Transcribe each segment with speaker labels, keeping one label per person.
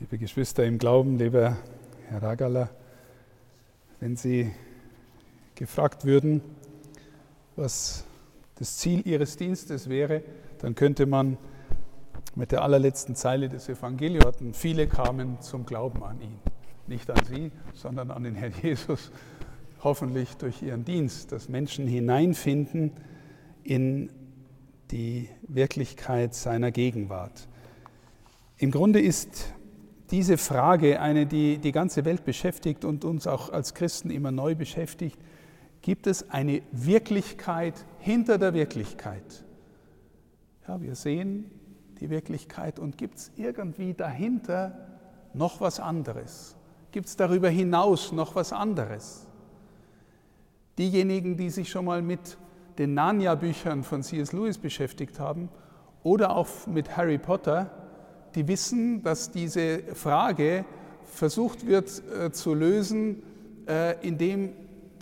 Speaker 1: Liebe Geschwister im Glauben, lieber Herr Ragala, wenn Sie gefragt würden, was das Ziel Ihres Dienstes wäre, dann könnte man mit der allerletzten Zeile des Evangeliums, viele kamen zum Glauben an ihn. Nicht an Sie, sondern an den Herrn Jesus, hoffentlich durch Ihren Dienst, dass Menschen hineinfinden in die Wirklichkeit seiner Gegenwart. Im Grunde ist diese Frage eine, die die ganze Welt beschäftigt und uns auch als Christen immer neu beschäftigt. Gibt es eine Wirklichkeit hinter der Wirklichkeit? Ja, wir sehen die Wirklichkeit und gibt es irgendwie dahinter noch was anderes? Gibt es darüber hinaus noch was anderes? Diejenigen, die sich schon mal mit den Narnia-Büchern von C.S. Lewis beschäftigt haben oder auch mit Harry Potter, die wissen, dass diese Frage versucht wird äh, zu lösen, äh, indem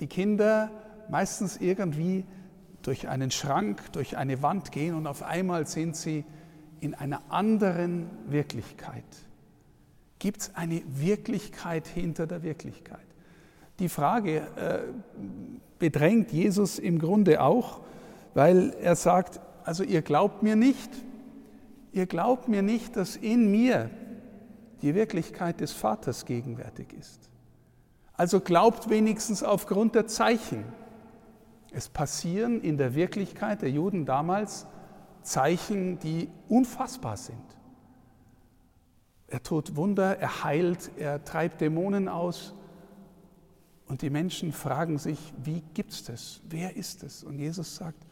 Speaker 1: die Kinder meistens irgendwie durch einen Schrank, durch eine Wand gehen und auf einmal sind sie in einer anderen Wirklichkeit. Gibt es eine Wirklichkeit hinter der Wirklichkeit? Die Frage äh, bedrängt Jesus im Grunde auch, weil er sagt, also ihr glaubt mir nicht, ihr glaubt mir nicht, dass in mir die Wirklichkeit des Vaters gegenwärtig ist. Also glaubt wenigstens aufgrund der Zeichen. Es passieren in der Wirklichkeit der Juden damals Zeichen, die unfassbar sind. Er tut Wunder, er heilt, er treibt Dämonen aus. Und die Menschen fragen sich, wie gibt es das? Wer ist es? Und Jesus sagt,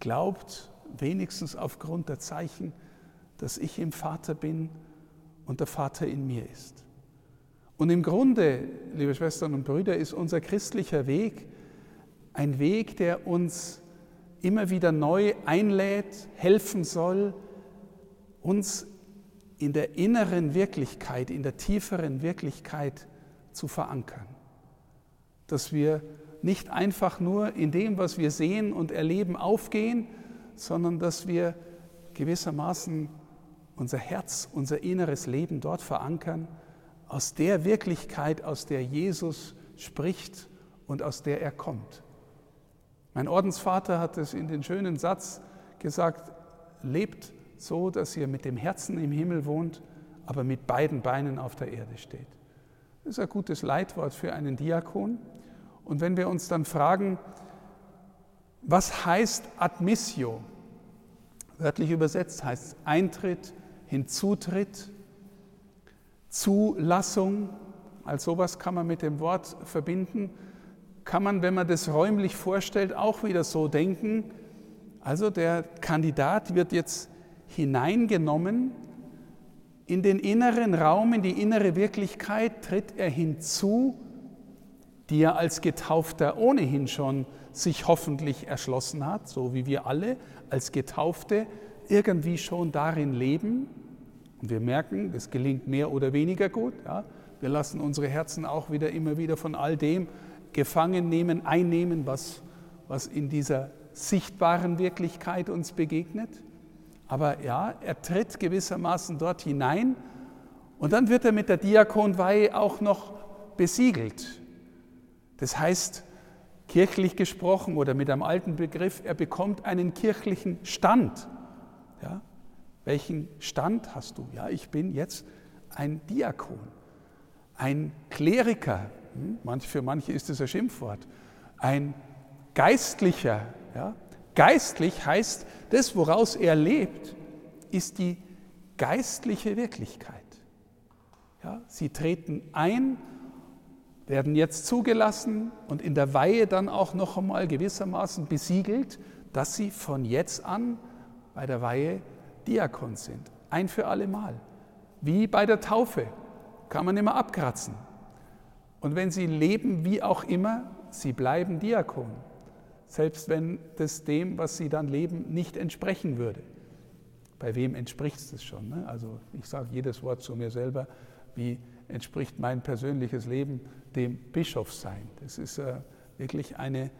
Speaker 1: glaubt wenigstens aufgrund der Zeichen, dass ich im Vater bin und der Vater in mir ist. Und im Grunde, liebe Schwestern und Brüder, ist unser christlicher Weg ein Weg, der uns immer wieder neu einlädt, helfen soll, uns in der inneren Wirklichkeit, in der tieferen Wirklichkeit zu verankern. Dass wir nicht einfach nur in dem, was wir sehen und erleben, aufgehen, sondern dass wir gewissermaßen unser Herz, unser inneres Leben dort verankern, aus der Wirklichkeit, aus der Jesus spricht und aus der er kommt. Mein Ordensvater hat es in den schönen Satz gesagt, lebt so, dass ihr mit dem Herzen im Himmel wohnt, aber mit beiden Beinen auf der Erde steht. Das ist ein gutes Leitwort für einen Diakon. Und wenn wir uns dann fragen, was heißt Admissio? Wörtlich übersetzt heißt Eintritt, Hinzutritt, Zulassung, als sowas kann man mit dem Wort verbinden, kann man, wenn man das räumlich vorstellt, auch wieder so denken. Also der Kandidat wird jetzt hineingenommen in den inneren Raum, in die innere Wirklichkeit, tritt er hinzu, die er als Getaufter ohnehin schon sich hoffentlich erschlossen hat, so wie wir alle als Getaufte irgendwie schon darin leben. Und wir merken, es gelingt mehr oder weniger gut. Ja. Wir lassen unsere Herzen auch wieder immer wieder von all dem gefangen nehmen, einnehmen, was, was in dieser sichtbaren Wirklichkeit uns begegnet. Aber ja, er tritt gewissermaßen dort hinein und dann wird er mit der Diakonweihe auch noch besiegelt. Das heißt, kirchlich gesprochen oder mit einem alten Begriff, er bekommt einen kirchlichen Stand. Ja? Welchen Stand hast du? Ja, ich bin jetzt ein Diakon, ein Kleriker. Hm? Für manche ist es ein Schimpfwort. Ein Geistlicher. Ja? Geistlich heißt, das, woraus er lebt, ist die geistliche Wirklichkeit. Ja? Sie treten ein, werden jetzt zugelassen und in der Weihe dann auch noch einmal gewissermaßen besiegelt, dass sie von jetzt an bei der Weihe Diakon sind. Ein für alle Mal. Wie bei der Taufe. Kann man immer abkratzen. Und wenn sie leben wie auch immer, sie bleiben Diakon. Selbst wenn das dem, was sie dann leben, nicht entsprechen würde. Bei wem entspricht es schon? Ne? Also ich sage jedes Wort zu mir selber, wie entspricht mein persönliches Leben dem Bischofssein. Das ist äh, wirklich eine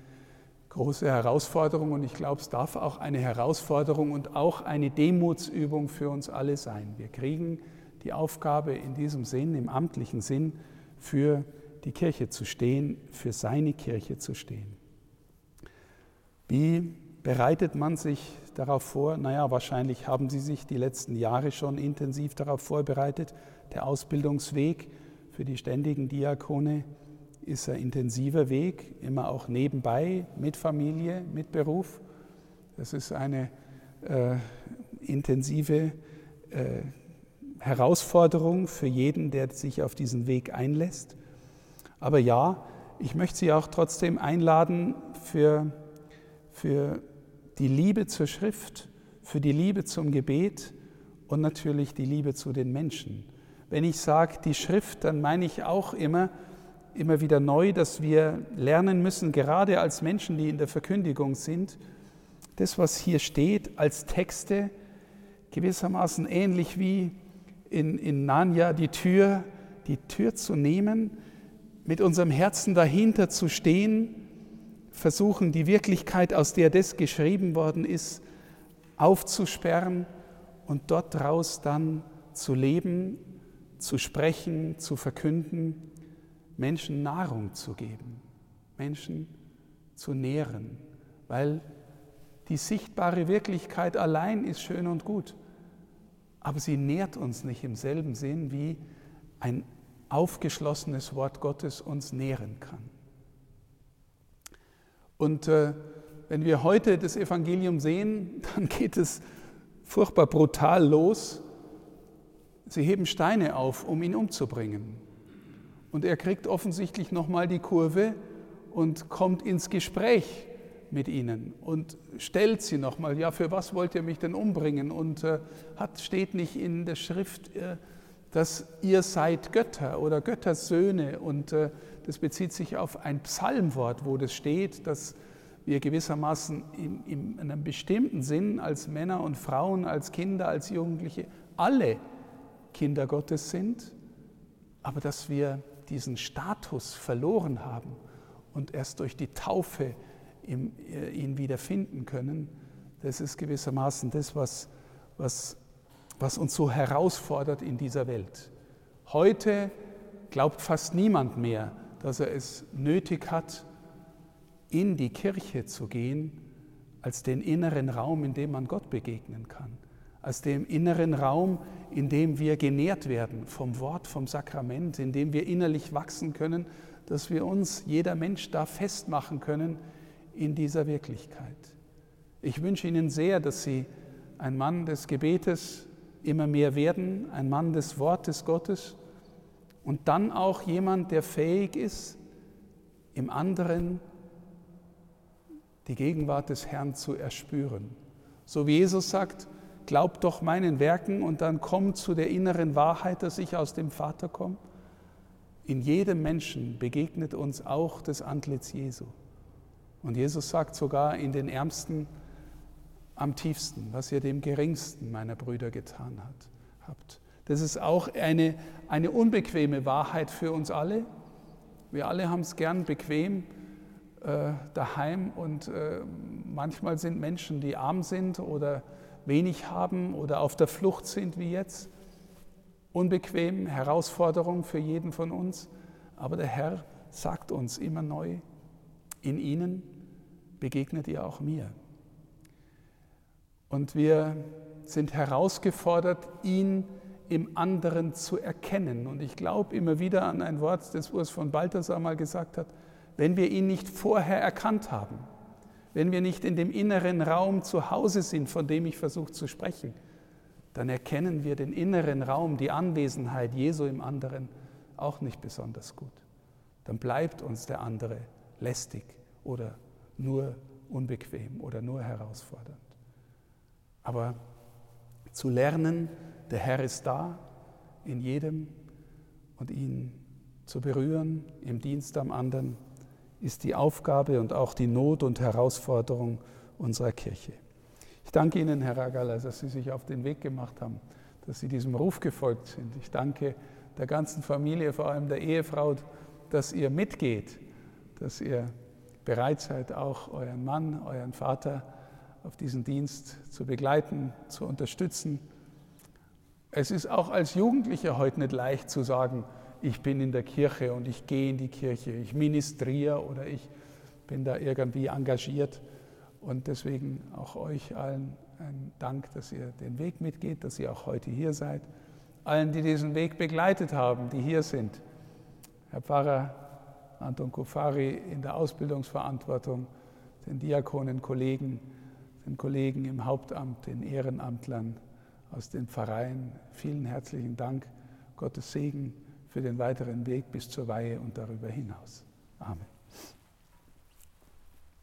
Speaker 1: große Herausforderung und ich glaube, es darf auch eine Herausforderung und auch eine Demutsübung für uns alle sein. Wir kriegen die Aufgabe in diesem Sinn, im amtlichen Sinn, für die Kirche zu stehen, für seine Kirche zu stehen. Wie bereitet man sich darauf vor? Naja, wahrscheinlich haben Sie sich die letzten Jahre schon intensiv darauf vorbereitet. Der Ausbildungsweg für die ständigen Diakone ist ein intensiver Weg, immer auch nebenbei, mit Familie, mit Beruf. Das ist eine äh, intensive äh, Herausforderung für jeden, der sich auf diesen Weg einlässt. Aber ja, ich möchte Sie auch trotzdem einladen für, für die Liebe zur Schrift, für die Liebe zum Gebet und natürlich die Liebe zu den Menschen. Wenn ich sage die Schrift, dann meine ich auch immer, immer wieder neu, dass wir lernen müssen, gerade als Menschen, die in der Verkündigung sind, das, was hier steht, als Texte gewissermaßen ähnlich wie in, in Narnia die Tür, die Tür zu nehmen, mit unserem Herzen dahinter zu stehen, versuchen, die Wirklichkeit, aus der das geschrieben worden ist, aufzusperren und dort draus dann zu leben, zu sprechen, zu verkünden, Menschen Nahrung zu geben, Menschen zu nähren, weil die sichtbare Wirklichkeit allein ist schön und gut aber sie nährt uns nicht im selben Sinn, wie ein aufgeschlossenes Wort Gottes uns nähren kann. Und äh, wenn wir heute das Evangelium sehen, dann geht es furchtbar brutal los. Sie heben Steine auf, um ihn umzubringen. Und er kriegt offensichtlich nochmal die Kurve und kommt ins Gespräch mit ihnen und stellt sie nochmal, ja, für was wollt ihr mich denn umbringen? Und äh, hat, steht nicht in der Schrift, äh, dass ihr seid Götter oder Göttersöhne. Und äh, das bezieht sich auf ein Psalmwort, wo das steht, dass wir gewissermaßen in, in einem bestimmten Sinn als Männer und Frauen, als Kinder, als Jugendliche alle Kinder Gottes sind, aber dass wir diesen Status verloren haben und erst durch die Taufe äh, ihn wieder finden können, das ist gewissermaßen das, was, was, was uns so herausfordert in dieser Welt. Heute glaubt fast niemand mehr, dass er es nötig hat, in die Kirche zu gehen, als den inneren Raum, in dem man Gott begegnen kann, als den inneren Raum, in dem wir genährt werden vom Wort, vom Sakrament, in dem wir innerlich wachsen können, dass wir uns, jeder Mensch, da festmachen können, in dieser Wirklichkeit. Ich wünsche Ihnen sehr, dass Sie ein Mann des Gebetes immer mehr werden, ein Mann des Wortes Gottes und dann auch jemand, der fähig ist, im anderen die Gegenwart des Herrn zu erspüren. So wie Jesus sagt, glaubt doch meinen Werken und dann kommt zu der inneren Wahrheit, dass ich aus dem Vater komme. In jedem Menschen begegnet uns auch das Antlitz Jesu. Und Jesus sagt sogar in den Ärmsten am tiefsten, was ihr dem geringsten meiner Brüder getan hat, habt. Das ist auch eine, eine unbequeme Wahrheit für uns alle. Wir alle haben es gern bequem äh, daheim und äh, manchmal sind Menschen, die arm sind oder wenig haben oder auf der Flucht sind wie jetzt, unbequem, Herausforderung für jeden von uns. Aber der Herr sagt uns immer neu, in ihnen begegnet ihr auch mir. Und wir sind herausgefordert, ihn im anderen zu erkennen. Und ich glaube immer wieder an ein Wort, das Urs von Balthasar mal gesagt hat, wenn wir ihn nicht vorher erkannt haben, wenn wir nicht in dem inneren Raum zu Hause sind, von dem ich versuche zu sprechen, dann erkennen wir den inneren Raum, die Anwesenheit Jesu im anderen auch nicht besonders gut. Dann bleibt uns der andere lästig oder nur unbequem oder nur herausfordernd. Aber zu lernen, der Herr ist da in jedem und ihn zu berühren im Dienst am anderen, ist die Aufgabe und auch die Not und Herausforderung unserer Kirche. Ich danke Ihnen, Herr Ragala, dass Sie sich auf den Weg gemacht haben, dass Sie diesem Ruf gefolgt sind. Ich danke der ganzen Familie, vor allem der Ehefrau, dass ihr mitgeht, dass ihr bereit seid, auch euren Mann, euren Vater auf diesen Dienst zu begleiten, zu unterstützen. Es ist auch als Jugendlicher heute nicht leicht zu sagen, ich bin in der Kirche und ich gehe in die Kirche, ich ministriere oder ich bin da irgendwie engagiert. Und deswegen auch euch allen ein Dank, dass ihr den Weg mitgeht, dass ihr auch heute hier seid. Allen, die diesen Weg begleitet haben, die hier sind. Herr Pfarrer Anton Kufari in der Ausbildungsverantwortung, den Diakonen, Kollegen, den Kollegen im Hauptamt, den Ehrenamtlern aus den Pfarreien. Vielen herzlichen Dank. Gottes Segen für den weiteren Weg bis zur Weihe und darüber hinaus. Amen.